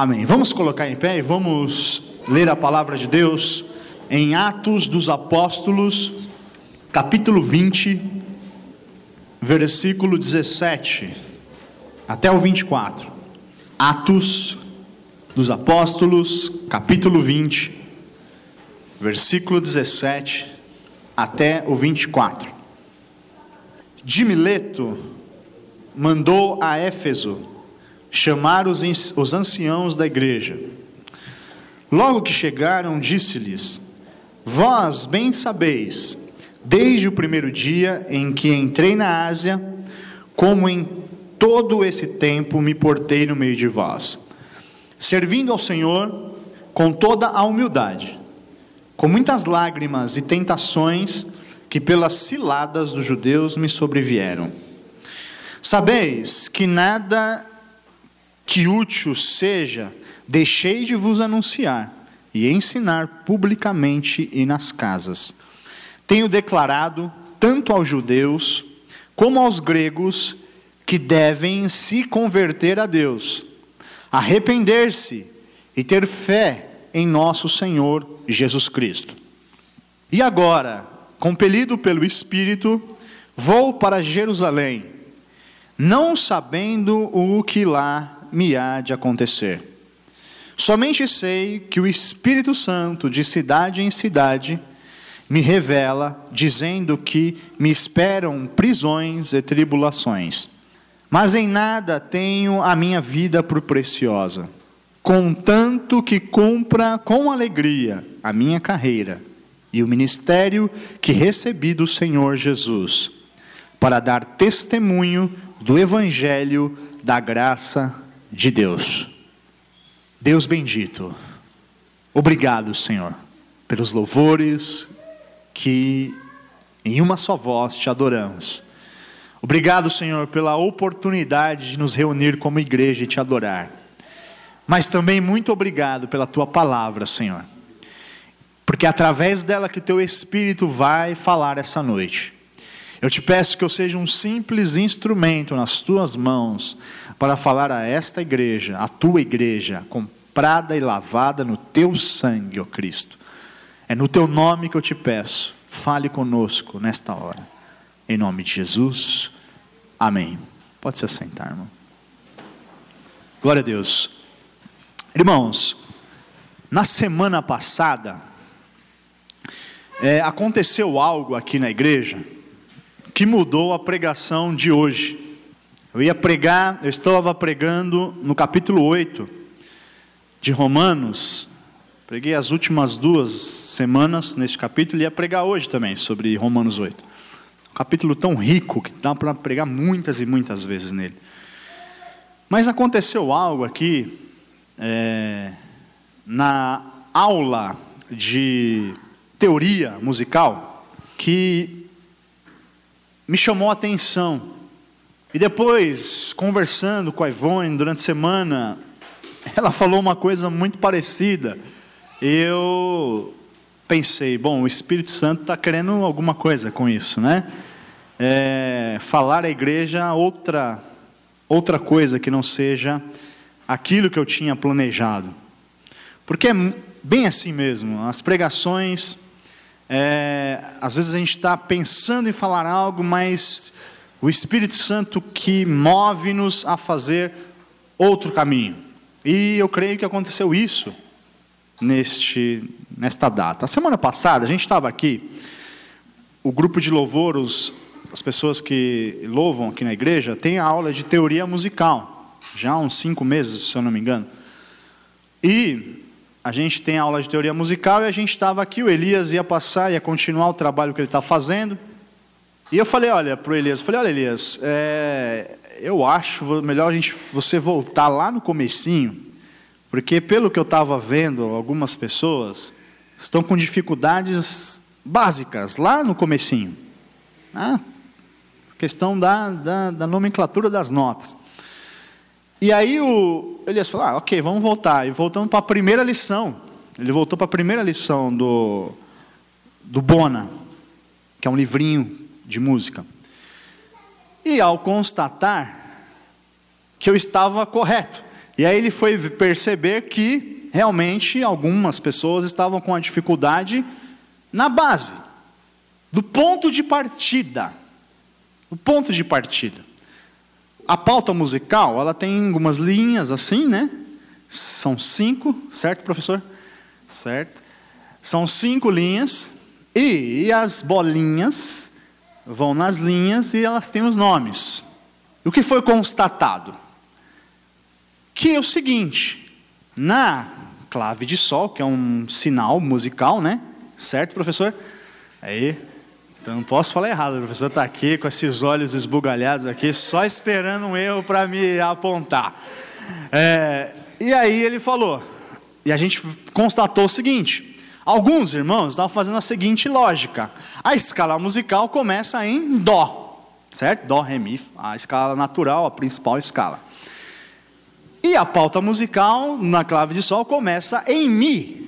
Amém. Vamos colocar em pé e vamos ler a palavra de Deus em Atos dos Apóstolos, capítulo 20, versículo 17 até o 24. Atos dos Apóstolos, capítulo 20, versículo 17 até o 24. De Mileto mandou a Éfeso chamar os, os anciãos da igreja. Logo que chegaram, disse-lhes: Vós bem sabeis, desde o primeiro dia em que entrei na Ásia, como em todo esse tempo me portei no meio de vós, servindo ao Senhor com toda a humildade, com muitas lágrimas e tentações que pelas ciladas dos judeus me sobrevieram. Sabeis que nada que útil seja, deixei de vos anunciar e ensinar publicamente e nas casas. Tenho declarado, tanto aos judeus como aos gregos, que devem se converter a Deus, arrepender-se e ter fé em nosso Senhor Jesus Cristo. E agora, compelido pelo Espírito, vou para Jerusalém, não sabendo o que lá me há de acontecer. Somente sei que o Espírito Santo, de cidade em cidade, me revela, dizendo que me esperam prisões e tribulações. Mas em nada tenho a minha vida por preciosa, contanto que cumpra com alegria a minha carreira e o ministério que recebi do Senhor Jesus, para dar testemunho do Evangelho da graça de Deus. Deus bendito, obrigado, Senhor, pelos louvores que em uma só voz te adoramos. Obrigado, Senhor, pela oportunidade de nos reunir como igreja e te adorar. Mas também muito obrigado pela tua palavra, Senhor. Porque é através dela que teu espírito vai falar essa noite. Eu te peço que eu seja um simples instrumento nas tuas mãos para falar a esta igreja, a tua igreja, comprada e lavada no teu sangue, ó Cristo. É no teu nome que eu te peço, fale conosco nesta hora. Em nome de Jesus, amém. Pode se assentar, irmão. Glória a Deus. Irmãos, na semana passada, é, aconteceu algo aqui na igreja que mudou a pregação de hoje. Eu ia pregar, eu estava pregando no capítulo 8 de Romanos. Preguei as últimas duas semanas neste capítulo e ia pregar hoje também sobre Romanos 8. Um capítulo tão rico que dá para pregar muitas e muitas vezes nele. Mas aconteceu algo aqui é, na aula de teoria musical que me chamou a atenção. E depois, conversando com a Ivone durante a semana, ela falou uma coisa muito parecida. Eu pensei, bom, o Espírito Santo está querendo alguma coisa com isso, né? É, falar à igreja outra, outra coisa que não seja aquilo que eu tinha planejado. Porque é bem assim mesmo, as pregações é, às vezes a gente está pensando em falar algo, mas o Espírito Santo que move-nos a fazer outro caminho. E eu creio que aconteceu isso neste, nesta data. A semana passada, a gente estava aqui, o grupo de louvor, os, as pessoas que louvam aqui na igreja, tem a aula de teoria musical, já há uns cinco meses, se eu não me engano. E a gente tem aula de teoria musical e a gente estava aqui, o Elias ia passar, ia continuar o trabalho que ele está fazendo. E eu falei, olha, para o Elias, falei, olha Elias, é, eu acho melhor a gente, você voltar lá no comecinho, porque pelo que eu estava vendo, algumas pessoas estão com dificuldades básicas lá no comecinho. Ah, questão da, da, da nomenclatura das notas. E aí o Elias falou: ah, ok, vamos voltar. E voltando para a primeira lição. Ele voltou para a primeira lição do, do Bona, que é um livrinho de música. E ao constatar que eu estava correto, E aí ele foi perceber que realmente algumas pessoas estavam com a dificuldade na base, do ponto de partida. O ponto de partida. A pauta musical, ela tem algumas linhas assim, né? São cinco, certo, professor? Certo. São cinco linhas e as bolinhas vão nas linhas e elas têm os nomes. O que foi constatado? Que é o seguinte, na clave de sol, que é um sinal musical, né? Certo, professor? Aí, então não posso falar errado, o professor está aqui com esses olhos esbugalhados aqui, só esperando um erro para me apontar. É, e aí ele falou, e a gente constatou o seguinte: alguns irmãos estavam fazendo a seguinte lógica: a escala musical começa em Dó, certo? Dó, Ré, Mi, a escala natural, a principal escala. E a pauta musical na clave de Sol começa em Mi.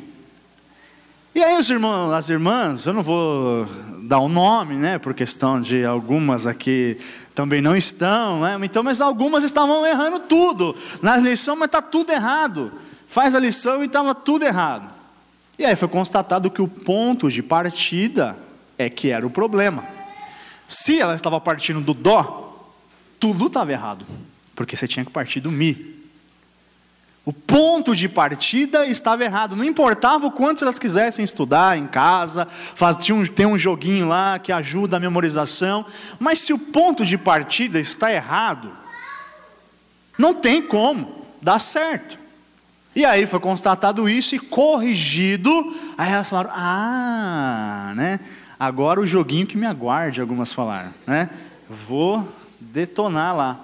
E aí os irmãos, as irmãs, eu não vou dar um nome, né, por questão de algumas aqui também não estão, né? Então, mas algumas estavam errando tudo na lição, mas está tudo errado. Faz a lição e estava tudo errado. E aí foi constatado que o ponto de partida é que era o problema. Se ela estava partindo do dó, tudo estava errado, porque você tinha que partir do mi. O ponto de partida estava errado. Não importava o quanto elas quisessem estudar em casa, faz, um, tem um joguinho lá que ajuda a memorização. Mas se o ponto de partida está errado, não tem como dar certo. E aí foi constatado isso e corrigido. Aí elas falaram: Ah, né? Agora o joguinho que me aguarde, algumas falaram, né? Vou detonar lá.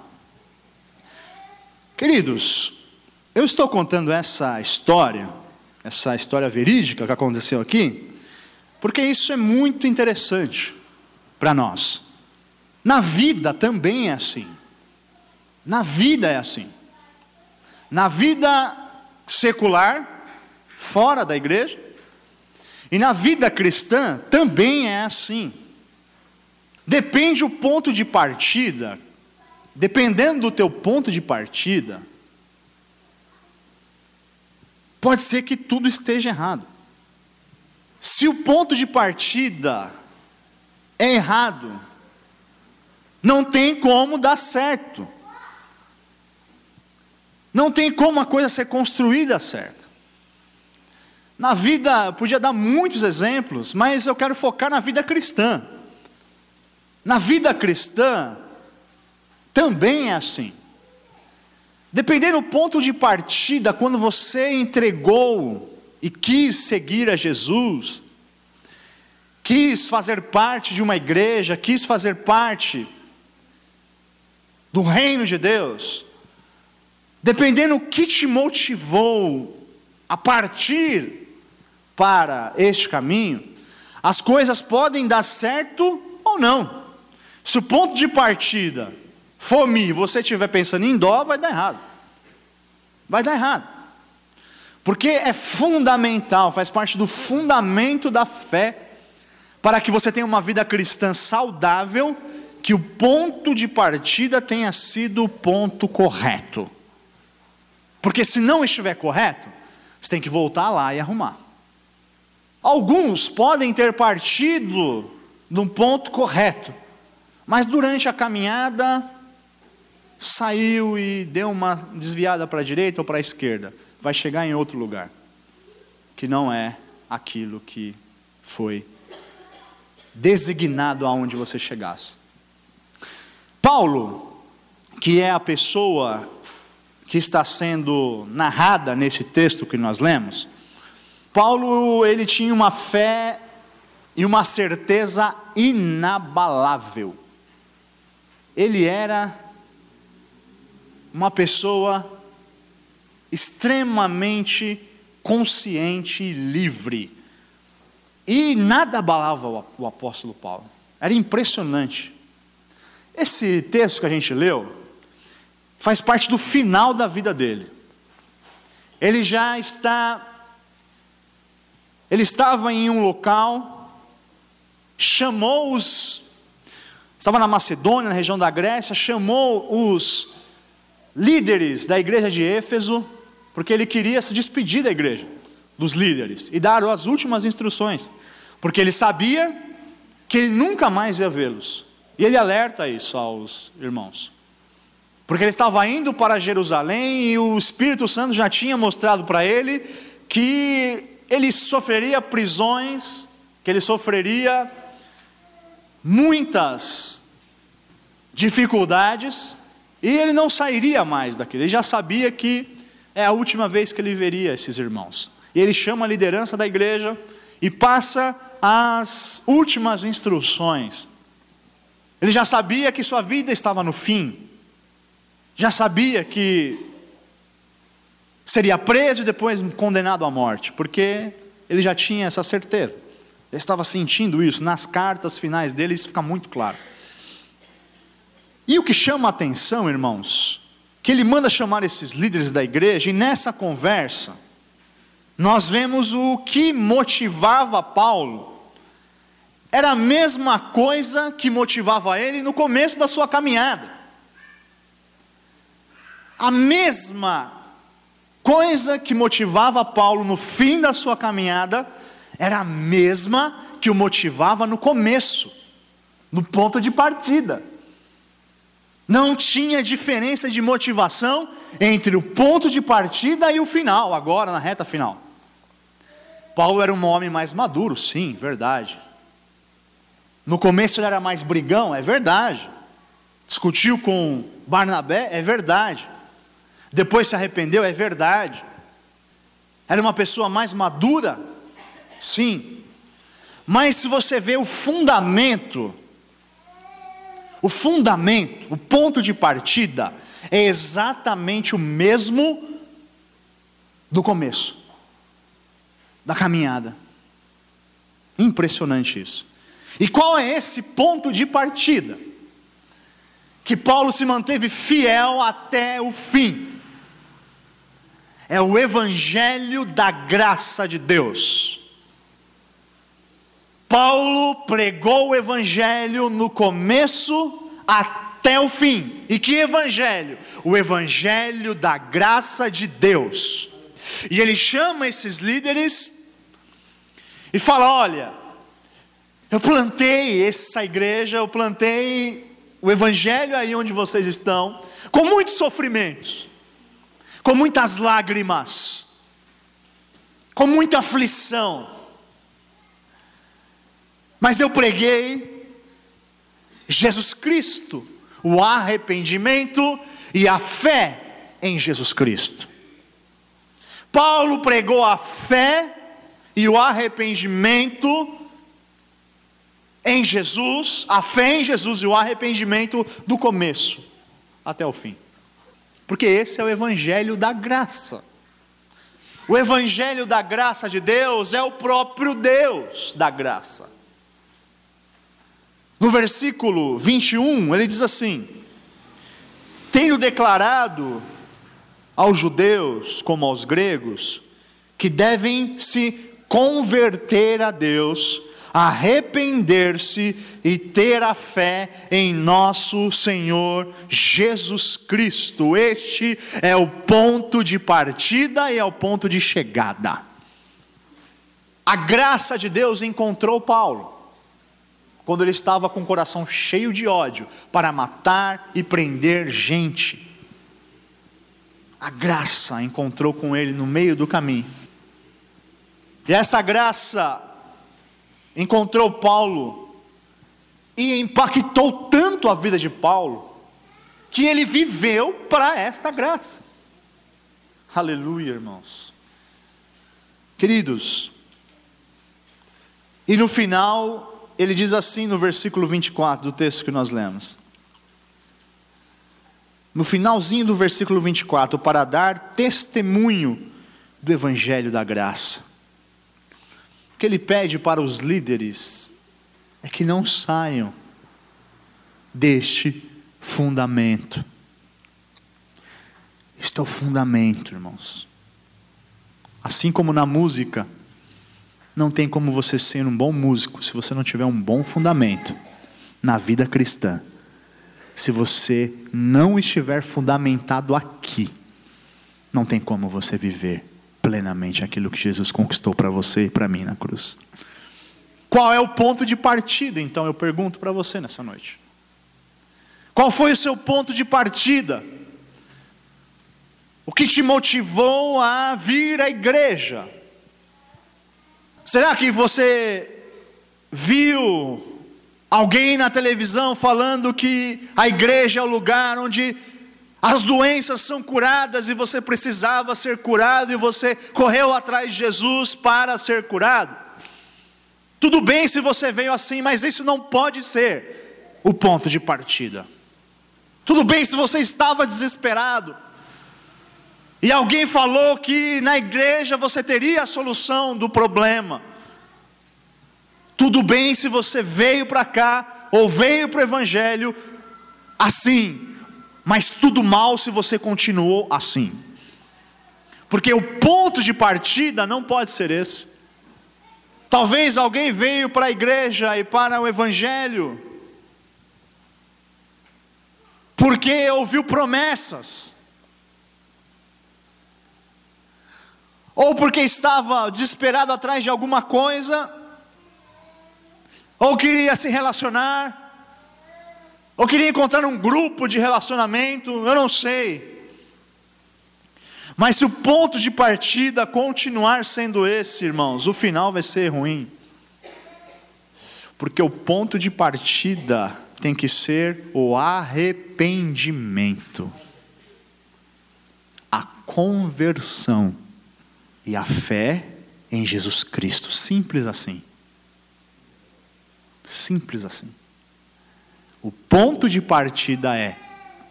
Queridos, eu estou contando essa história, essa história verídica que aconteceu aqui, porque isso é muito interessante para nós. Na vida também é assim. Na vida é assim. Na vida secular, fora da igreja, e na vida cristã também é assim. Depende o ponto de partida, dependendo do teu ponto de partida, pode ser que tudo esteja errado. Se o ponto de partida é errado, não tem como dar certo. Não tem como a coisa ser construída certa. Na vida, podia dar muitos exemplos, mas eu quero focar na vida cristã. Na vida cristã, também é assim. Dependendo do ponto de partida, quando você entregou e quis seguir a Jesus, quis fazer parte de uma igreja, quis fazer parte do reino de Deus, dependendo o que te motivou a partir para este caminho, as coisas podem dar certo ou não. Se o ponto de partida for mi, você estiver pensando em dó, vai dar errado. Vai dar errado. Porque é fundamental, faz parte do fundamento da fé, para que você tenha uma vida cristã saudável, que o ponto de partida tenha sido o ponto correto. Porque se não estiver correto, você tem que voltar lá e arrumar. Alguns podem ter partido num ponto correto, mas durante a caminhada saiu e deu uma desviada para a direita ou para a esquerda, vai chegar em outro lugar, que não é aquilo que foi designado aonde você chegasse. Paulo, que é a pessoa que está sendo narrada nesse texto que nós lemos, Paulo ele tinha uma fé e uma certeza inabalável. Ele era uma pessoa extremamente consciente e livre. E nada abalava o apóstolo Paulo. Era impressionante. Esse texto que a gente leu faz parte do final da vida dele. Ele já está ele estava em um local, chamou os estava na Macedônia, na região da Grécia, chamou os líderes da igreja de Éfeso, porque ele queria se despedir da igreja, dos líderes, e dar as últimas instruções, porque ele sabia que ele nunca mais ia vê-los. E ele alerta isso aos irmãos. Porque ele estava indo para Jerusalém e o Espírito Santo já tinha mostrado para ele que ele sofreria prisões, que ele sofreria muitas dificuldades e ele não sairia mais daquilo. Ele já sabia que é a última vez que ele veria esses irmãos. E ele chama a liderança da igreja e passa as últimas instruções. Ele já sabia que sua vida estava no fim. Já sabia que seria preso e depois condenado à morte, porque ele já tinha essa certeza. Ele estava sentindo isso, nas cartas finais dele, isso fica muito claro. E o que chama a atenção, irmãos, que ele manda chamar esses líderes da igreja, e nessa conversa, nós vemos o que motivava Paulo. Era a mesma coisa que motivava ele no começo da sua caminhada. A mesma coisa que motivava Paulo no fim da sua caminhada era a mesma que o motivava no começo, no ponto de partida. Não tinha diferença de motivação entre o ponto de partida e o final, agora na reta final. Paulo era um homem mais maduro, sim, verdade. No começo ele era mais brigão, é verdade. Discutiu com Barnabé, é verdade. Depois se arrependeu, é verdade. Era uma pessoa mais madura, sim. Mas se você vê o fundamento, o fundamento, o ponto de partida, é exatamente o mesmo do começo, da caminhada. Impressionante isso. E qual é esse ponto de partida? Que Paulo se manteve fiel até o fim. É o evangelho da graça de Deus. Paulo pregou o evangelho no começo até o fim. E que evangelho? O evangelho da graça de Deus. E ele chama esses líderes e fala: Olha, eu plantei essa igreja, eu plantei o evangelho aí onde vocês estão, com muitos sofrimentos, com muitas lágrimas, com muita aflição mas eu preguei Jesus Cristo, o arrependimento e a fé em Jesus Cristo. Paulo pregou a fé e o arrependimento em Jesus, a fé em Jesus e o arrependimento do começo até o fim. Porque esse é o evangelho da graça. O evangelho da graça de Deus é o próprio Deus da graça. No versículo 21, ele diz assim: Tenho declarado aos judeus, como aos gregos, que devem se converter a Deus, arrepender-se e ter a fé em nosso Senhor Jesus Cristo. Este é o ponto de partida e é o ponto de chegada. A graça de Deus encontrou Paulo quando ele estava com o coração cheio de ódio para matar e prender gente. A graça encontrou com ele no meio do caminho. E essa graça encontrou Paulo e impactou tanto a vida de Paulo que ele viveu para esta graça. Aleluia, irmãos. Queridos, e no final ele diz assim no versículo 24 do texto que nós lemos. No finalzinho do versículo 24, para dar testemunho do evangelho da graça. O que ele pede para os líderes é que não saiam deste fundamento. Isto é o fundamento, irmãos. Assim como na música, não tem como você ser um bom músico se você não tiver um bom fundamento na vida cristã. se você não estiver fundamentado aqui, não tem como você viver plenamente aquilo que Jesus conquistou para você e para mim na cruz. Qual é o ponto de partida, então, eu pergunto para você nessa noite? Qual foi o seu ponto de partida? O que te motivou a vir à igreja? Será que você viu alguém na televisão falando que a igreja é o lugar onde as doenças são curadas e você precisava ser curado e você correu atrás de Jesus para ser curado? Tudo bem se você veio assim, mas isso não pode ser o ponto de partida. Tudo bem se você estava desesperado e alguém falou que na igreja você teria a solução do problema. Tudo bem se você veio para cá ou veio para o Evangelho assim, mas tudo mal se você continuou assim. Porque o ponto de partida não pode ser esse. Talvez alguém veio para a igreja e para o evangelho porque ouviu promessas. Ou porque estava desesperado atrás de alguma coisa, ou queria se relacionar, ou queria encontrar um grupo de relacionamento, eu não sei. Mas se o ponto de partida continuar sendo esse, irmãos, o final vai ser ruim. Porque o ponto de partida tem que ser o arrependimento, a conversão e a fé em Jesus Cristo. Simples assim. Simples assim. O ponto de partida é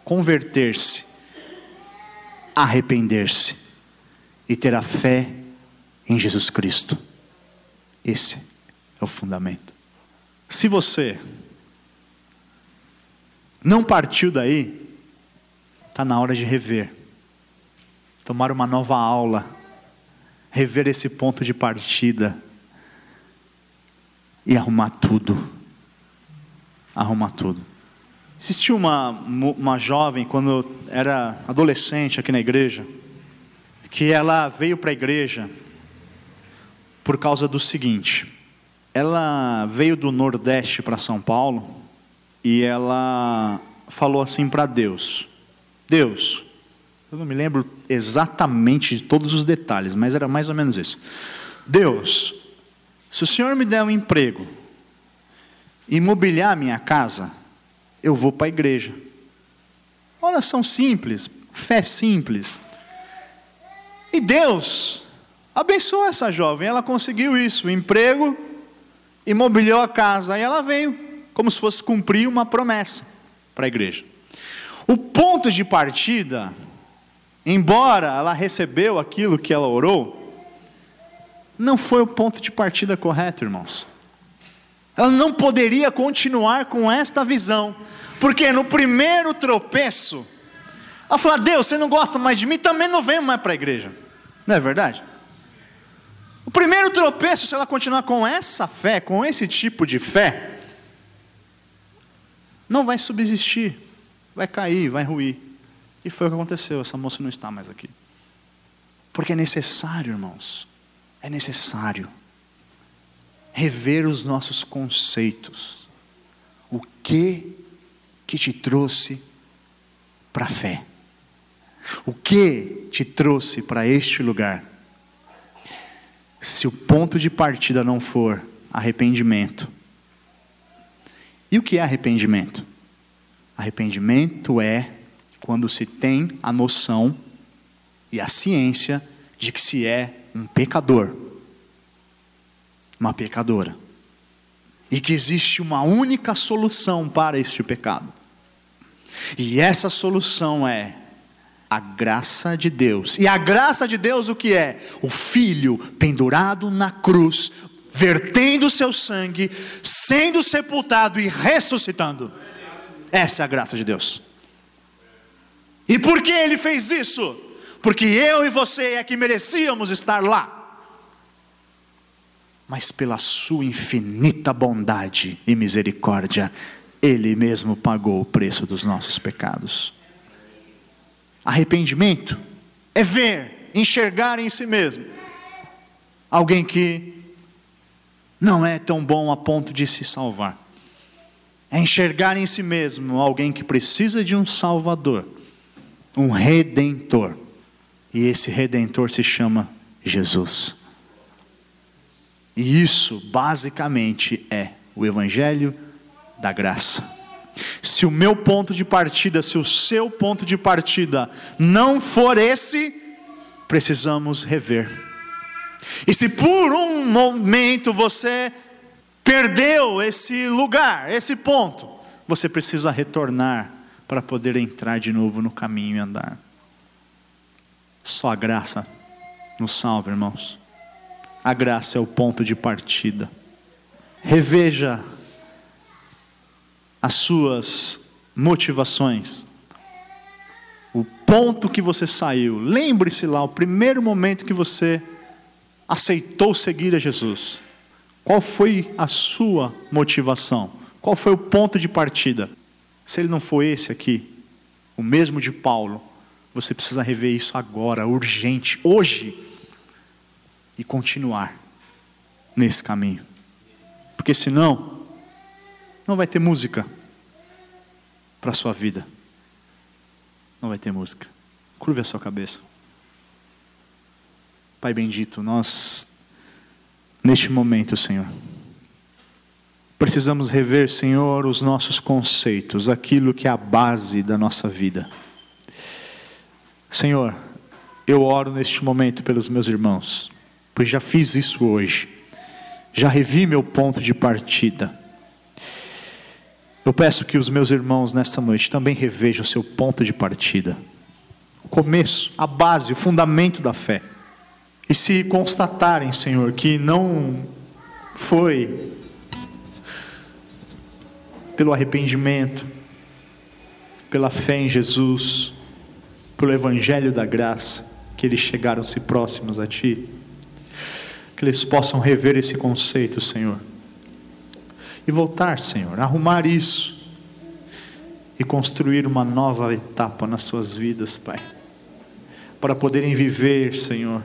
converter-se arrepender-se e ter a fé em Jesus Cristo. Esse é o fundamento. Se você não partiu daí, está na hora de rever, tomar uma nova aula, rever esse ponto de partida e arrumar tudo. Arrumar tudo. Existiu uma, uma jovem, quando era adolescente aqui na igreja, que ela veio para a igreja por causa do seguinte: ela veio do Nordeste para São Paulo e ela falou assim para Deus: Deus, eu não me lembro exatamente de todos os detalhes, mas era mais ou menos isso. Deus, se o Senhor me der um emprego, imobiliar a minha casa, eu vou para a igreja. Oração simples, fé simples. E Deus abençoou essa jovem, ela conseguiu isso, emprego, imobiliou a casa, e ela veio, como se fosse cumprir uma promessa para a igreja. O ponto de partida, embora ela recebeu aquilo que ela orou, não foi o ponto de partida correto, irmãos. Ela não poderia continuar com esta visão porque no primeiro tropeço, ela falou: Deus, você não gosta mais de mim, também não venho mais para a igreja. Não é verdade? O primeiro tropeço, se ela continuar com essa fé, com esse tipo de fé, não vai subsistir, vai cair, vai ruir. E foi o que aconteceu, essa moça não está mais aqui. Porque é necessário, irmãos, é necessário rever os nossos conceitos. O que que te trouxe para a fé? O que te trouxe para este lugar? Se o ponto de partida não for arrependimento. E o que é arrependimento? Arrependimento é quando se tem a noção e a ciência de que se é um pecador, uma pecadora e que existe uma única solução para este pecado. E essa solução é a graça de Deus. E a graça de Deus o que é? O filho pendurado na cruz, vertendo seu sangue, sendo sepultado e ressuscitando. Essa é a graça de Deus. E por que ele fez isso? Porque eu e você é que merecíamos estar lá mas pela sua infinita bondade e misericórdia, Ele mesmo pagou o preço dos nossos pecados. Arrependimento é ver, enxergar em si mesmo alguém que não é tão bom a ponto de se salvar. É enxergar em si mesmo alguém que precisa de um Salvador, um Redentor. E esse Redentor se chama Jesus. E isso, basicamente, é o Evangelho da graça. Se o meu ponto de partida, se o seu ponto de partida não for esse, precisamos rever. E se por um momento você perdeu esse lugar, esse ponto, você precisa retornar para poder entrar de novo no caminho e andar. Só a graça nos salva, irmãos. A graça é o ponto de partida. Reveja as suas motivações. O ponto que você saiu. Lembre-se lá, o primeiro momento que você aceitou seguir a Jesus. Qual foi a sua motivação? Qual foi o ponto de partida? Se ele não foi esse aqui, o mesmo de Paulo, você precisa rever isso agora, urgente, hoje, e continuar nesse caminho. Porque senão, não vai ter música para a sua vida. Não vai ter música. Curve a sua cabeça. Pai bendito, nós, neste momento, Senhor, precisamos rever, Senhor, os nossos conceitos, aquilo que é a base da nossa vida. Senhor, eu oro neste momento pelos meus irmãos, pois já fiz isso hoje, já revi meu ponto de partida. Eu peço que os meus irmãos nesta noite também revejam seu ponto de partida, o começo, a base, o fundamento da fé. E se constatarem, Senhor, que não foi pelo arrependimento, pela fé em Jesus, pelo Evangelho da graça, que eles chegaram-se próximos a Ti, que eles possam rever esse conceito, Senhor e voltar, Senhor, arrumar isso e construir uma nova etapa nas suas vidas, Pai, para poderem viver, Senhor,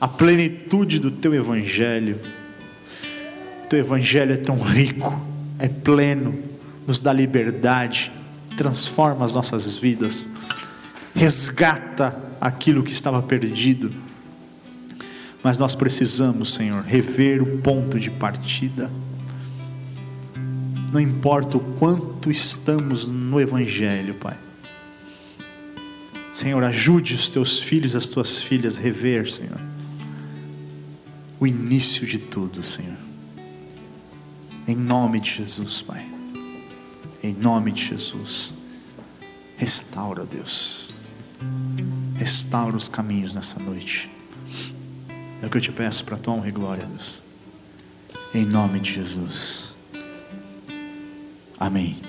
a plenitude do Teu Evangelho. O Teu Evangelho é tão rico, é pleno, nos dá liberdade, transforma as nossas vidas, resgata aquilo que estava perdido. Mas nós precisamos, Senhor, rever o ponto de partida não importa o quanto estamos no Evangelho, Pai. Senhor, ajude os teus filhos, as tuas filhas rever, Senhor, o início de tudo, Senhor. Em nome de Jesus, Pai. Em nome de Jesus. Restaura, Deus. Restaura os caminhos nessa noite. É o que eu te peço para a tua honra e glória, Deus. Em nome de Jesus. Amém.